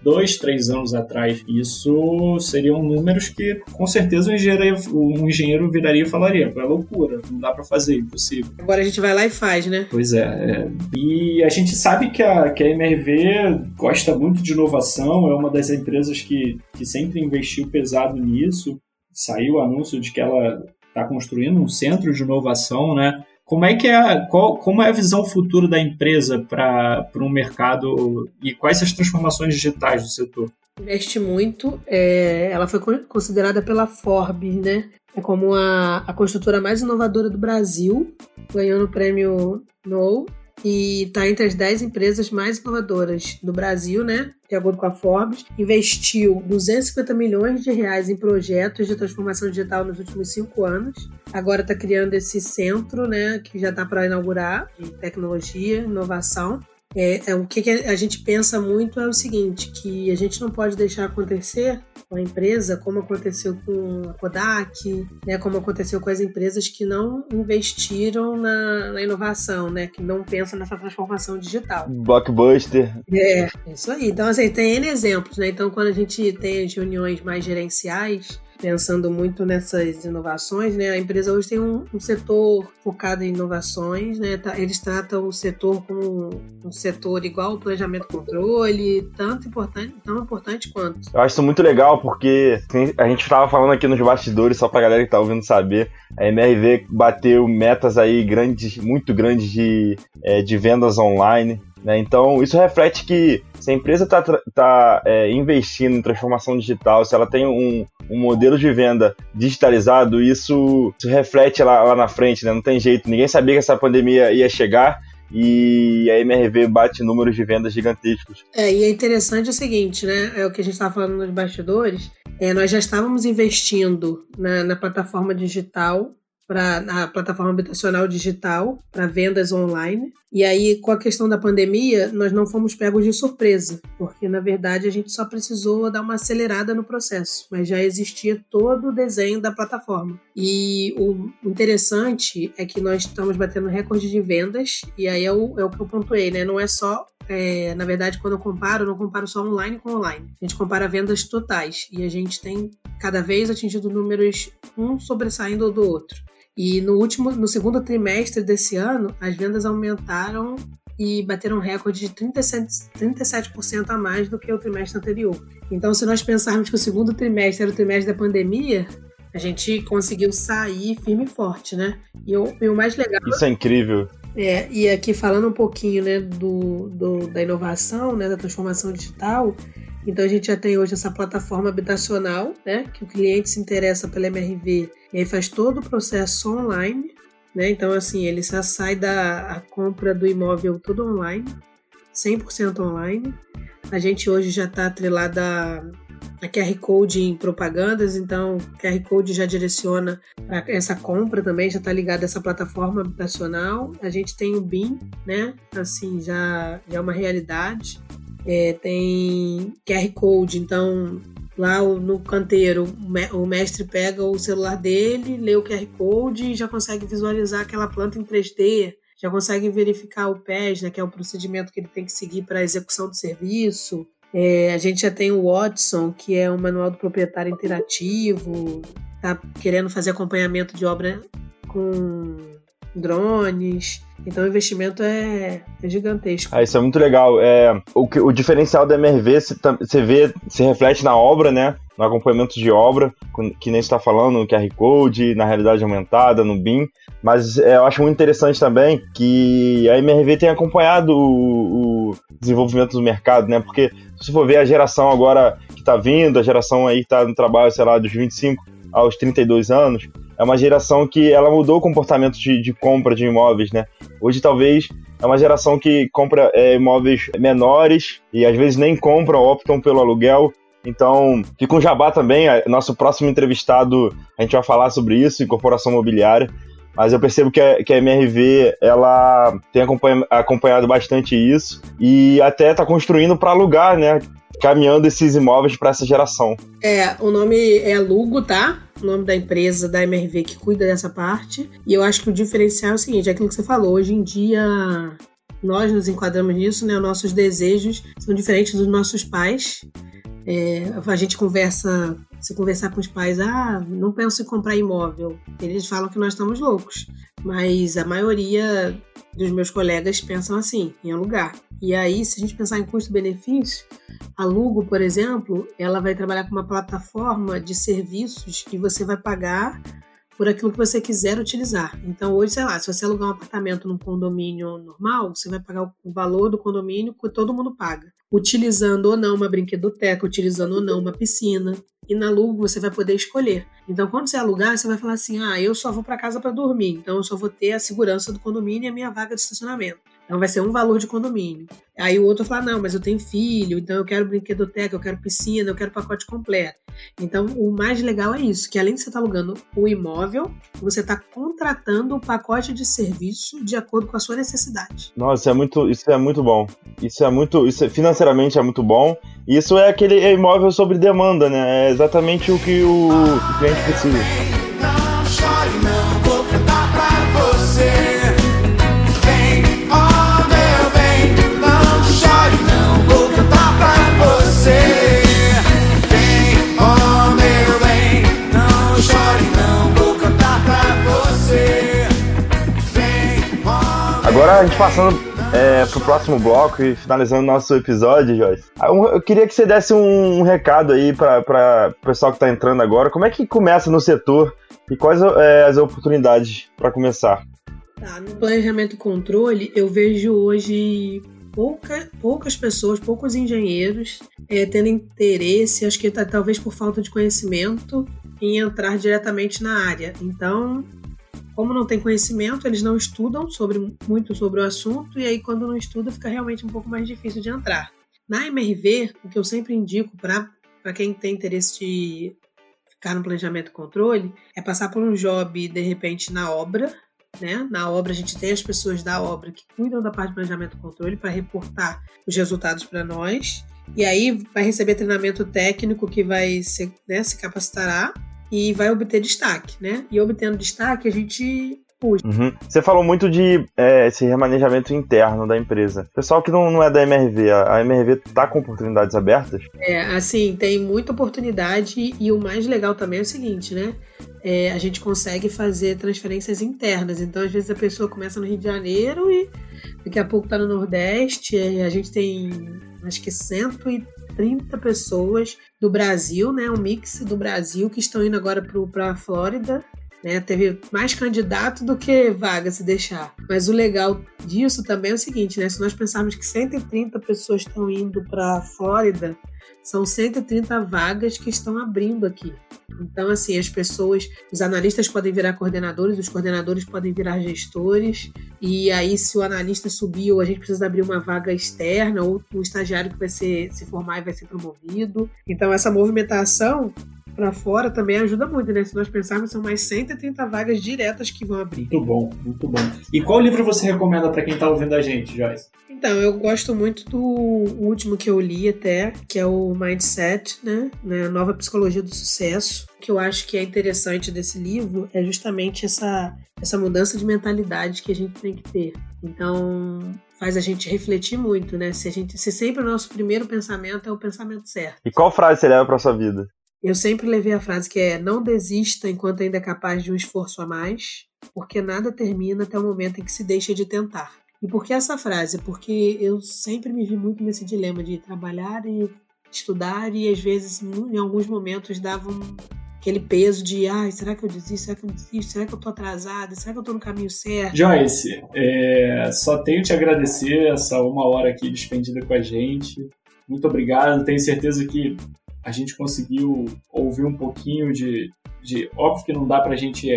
dois, três anos atrás, isso seriam números que com certeza um engenheiro, um engenheiro viraria e falaria, é loucura, não dá para fazer, impossível.
Agora a gente vai lá e faz, né?
Pois é, é, E a gente sabe que a, que a MRV gosta muito de inovação, é uma das empresas que, que sempre investiu pesado nisso. Saiu o anúncio de que ela está construindo um centro de inovação, né? Como é que é, qual, como é a visão futura da empresa para um mercado e quais as transformações digitais do setor?
Investe muito, é, ela foi considerada pela Forbes, né? É como a, a construtora mais inovadora do Brasil, ganhando o prêmio No e está entre as 10 empresas mais inovadoras do Brasil, né? De acordo com a Forbes, investiu 250 milhões de reais em projetos de transformação digital nos últimos cinco anos. Agora está criando esse centro, né? Que já está para inaugurar de tecnologia, inovação. É, é, o que, que a gente pensa muito é o seguinte, que a gente não pode deixar acontecer com a empresa, como aconteceu com a Kodak, né, como aconteceu com as empresas que não investiram na, na inovação, né, que não pensam nessa transformação digital.
Blockbuster.
É, isso aí. Então, assim, tem N exemplos, né? Então, quando a gente tem as reuniões mais gerenciais, pensando muito nessas inovações, né? A empresa hoje tem um, um setor focado em inovações, né? Tá, eles tratam o setor como um setor igual ao planejamento e controle, tanto importante, tão importante quanto.
Eu acho isso muito legal porque a gente estava falando aqui nos bastidores, só pra galera que tá ouvindo saber, a MRV bateu metas aí grandes, muito grandes de, é, de vendas online. Né? Então, isso reflete que se a empresa está tá, é, investindo em transformação digital, se ela tem um, um modelo de venda digitalizado, isso, isso reflete lá, lá na frente, né? não tem jeito. Ninguém sabia que essa pandemia ia chegar e a MRV bate números de vendas gigantescos.
É, e é interessante o seguinte, né? É o que a gente estava falando nos bastidores. É, nós já estávamos investindo na, na plataforma digital para a plataforma habitacional digital para vendas online. E aí, com a questão da pandemia, nós não fomos pegos de surpresa, porque na verdade a gente só precisou dar uma acelerada no processo, mas já existia todo o desenho da plataforma. E o interessante é que nós estamos batendo recorde de vendas, e aí é o, é o que eu pontuei, né? Não é só é, na verdade, quando eu comparo, eu não comparo só online com online. A gente compara vendas totais e a gente tem cada vez atingido números um sobressaindo do outro. E no último, no segundo trimestre desse ano, as vendas aumentaram e bateram um recorde de 37%, 37% a mais do que o trimestre anterior. Então, se nós pensarmos que o segundo trimestre era o trimestre da pandemia, a gente conseguiu sair firme e forte, né? E o, e o mais legal.
Isso é incrível.
É, e aqui falando um pouquinho né, do, do, da inovação, né, da transformação digital, então a gente já tem hoje essa plataforma habitacional, né, que o cliente se interessa pela MRV e aí faz todo o processo online, né? Então assim, ele já sai da compra do imóvel todo online, 100% online. A gente hoje já está atrelada a QR Code em propagandas, então QR Code já direciona para essa compra também, já está ligado a essa plataforma habitacional. A gente tem o BIM, né? Assim, já, já é uma realidade. É, tem QR Code, então lá no canteiro o mestre pega o celular dele, lê o QR Code e já consegue visualizar aquela planta em 3D, já consegue verificar o PES, né, que é o procedimento que ele tem que seguir para a execução do serviço. É, a gente já tem o Watson, que é um manual do proprietário interativo, tá querendo fazer acompanhamento de obra com drones. Então o investimento é, é gigantesco.
Ah, isso é muito legal. É, o, o diferencial da MRV você vê, se reflete na obra, né? No acompanhamento de obra, que nem está falando, no QR Code, na realidade aumentada, no BIM. Mas é, eu acho muito interessante também que a MRV tem acompanhado o, o desenvolvimento do mercado, né? Porque se for ver a geração agora que está vindo, a geração aí que está no trabalho, sei lá, dos 25 aos 32 anos, é uma geração que ela mudou o comportamento de, de compra de imóveis, né? Hoje talvez é uma geração que compra é, imóveis menores e às vezes nem compram, optam pelo aluguel. Então, fica um jabá também. Nosso próximo entrevistado, a gente vai falar sobre isso, incorporação imobiliária. Mas eu percebo que a, que a MRV ela tem acompanhado bastante isso e até está construindo para alugar, né? Caminhando esses imóveis para essa geração.
É, o nome é Lugo, tá? O nome da empresa da MRV que cuida dessa parte. E eu acho que o diferencial é o seguinte: é aquilo que você falou. Hoje em dia, nós nos enquadramos nisso, né? Nossos desejos são diferentes dos nossos pais. É, a gente conversa, se conversar com os pais, ah, não penso em comprar imóvel. Eles falam que nós estamos loucos. Mas a maioria dos meus colegas pensam assim, em alugar. E aí, se a gente pensar em custo-benefício, a Lugo, por exemplo, ela vai trabalhar com uma plataforma de serviços que você vai pagar por aquilo que você quiser utilizar. Então, hoje, sei lá, se você alugar um apartamento num condomínio normal, você vai pagar o valor do condomínio que todo mundo paga. Utilizando ou não uma brinquedoteca, utilizando ou não uma piscina. E na Lugo você vai poder escolher. Então, quando você alugar, você vai falar assim: ah, eu só vou para casa para dormir, então eu só vou ter a segurança do condomínio e a minha vaga de estacionamento. Então vai ser um valor de condomínio. Aí o outro fala: não, mas eu tenho filho, então eu quero brinquedoteca, eu quero piscina, eu quero pacote completo. Então o mais legal é isso: que além de você estar alugando o imóvel, você está contratando o pacote de serviço de acordo com a sua necessidade.
Nossa, isso é muito, isso é muito bom. Isso é muito, isso é, financeiramente é muito bom. Isso é aquele imóvel sobre demanda, né? É exatamente o que o, cliente precisa.
Não chore, não vou cantar pra você.
Agora a gente passando é, pro próximo bloco e finalizando nosso episódio, Joyce. Ah, Eu queria que você desse um, recado aí para o pessoal que tá entrando agora. Como é que começa no setor e quais é, as oportunidades para começar?
Tá, no planejamento e controle, eu vejo hoje pouca, poucas pessoas, poucos engenheiros é, tendo interesse, acho que tá, talvez por falta de conhecimento, em entrar diretamente na área. Então, como não tem conhecimento, eles não estudam sobre, muito sobre o assunto, e aí quando não estuda fica realmente um pouco mais difícil de entrar. Na MRV, o que eu sempre indico para quem tem interesse de ficar no planejamento e controle é passar por um job, de repente, na obra. Né? Na obra, a gente tem as pessoas da obra que cuidam da parte de planejamento e controle para reportar os resultados para nós. E aí vai receber treinamento técnico que vai se, né, se capacitará e vai obter destaque, né? E obtendo destaque, a gente puxa.
Uhum. Você falou muito de é, esse remanejamento interno da empresa. Pessoal que não, não é da MRV, a, a MRV tá com oportunidades abertas?
É, assim, tem muita oportunidade e o mais legal também é o seguinte, né? É, a gente consegue fazer transferências internas. Então, às vezes, a pessoa começa no Rio de Janeiro e daqui a pouco tá no Nordeste. A gente tem acho que 130 pessoas do Brasil, né? Um mix do Brasil que estão indo agora para a Flórida. Né? Teve mais candidato do que vaga se deixar. Mas o legal disso também é o seguinte, né? Se nós pensarmos que 130 pessoas estão indo para a Flórida, são 130 vagas que estão abrindo aqui. Então, assim, as pessoas, os analistas podem virar coordenadores, os coordenadores podem virar gestores, e aí, se o analista subir, ou a gente precisa abrir uma vaga externa, ou um estagiário que vai ser, se formar e vai ser promovido. Então, essa movimentação para fora também ajuda muito, né? Se nós pensarmos, são mais 130 vagas diretas que vão abrir.
Muito bom, muito bom. E qual livro você recomenda para quem tá ouvindo a gente, Joyce?
Então, eu gosto muito do último que eu li até, que é o Mindset, né? né? A Nova Psicologia do Sucesso. O que eu acho que é interessante desse livro é justamente essa, essa mudança de mentalidade que a gente tem que ter. Então, faz a gente refletir muito, né? Se, a gente, se sempre o nosso primeiro pensamento é o pensamento certo.
E qual frase você leva pra sua vida?
Eu sempre levei a frase que é: não desista enquanto ainda é capaz de um esforço a mais, porque nada termina até o momento em que se deixa de tentar. E por que essa frase? Porque eu sempre me vi muito nesse dilema de trabalhar e estudar, e às vezes, em alguns momentos, dava um, aquele peso de: ai, será que eu desisto? Será que eu desisto? Será que eu tô atrasada? Será que eu tô no caminho certo?
Joyce, é, só tenho te agradecer essa uma hora aqui despendida com a gente. Muito obrigado. Tenho certeza que a gente conseguiu ouvir um pouquinho de, de óbvio que não dá pra gente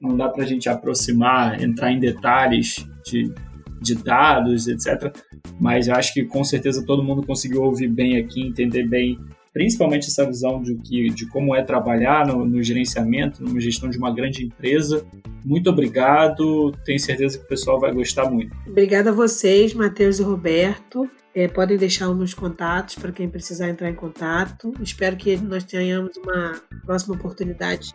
não dá pra gente aproximar, entrar em detalhes de, de dados, etc. Mas eu acho que com certeza todo mundo conseguiu ouvir bem aqui, entender bem, principalmente essa visão de, que, de como é trabalhar no, no gerenciamento, numa gestão de uma grande empresa. Muito obrigado, tenho certeza que o pessoal vai gostar muito.
Obrigada a vocês, Matheus e Roberto. É, podem deixar os meus contatos para quem precisar entrar em contato. Espero que nós tenhamos uma próxima oportunidade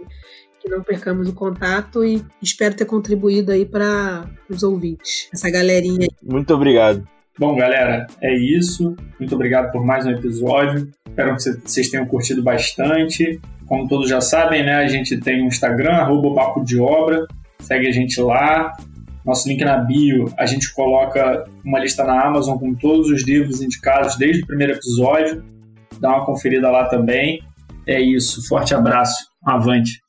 que não percamos o contato e espero ter contribuído aí para os ouvintes, essa galerinha aí.
Muito obrigado.
Bom, galera, é isso. Muito obrigado por mais um episódio. Espero que vocês tenham curtido bastante. Como todos já sabem, né, a gente tem um Instagram, arroba Papo de Obra. Segue a gente lá. Nosso link na bio, a gente coloca uma lista na Amazon com todos os livros indicados desde o primeiro episódio. Dá uma conferida lá também. É isso. Forte abraço. Avante.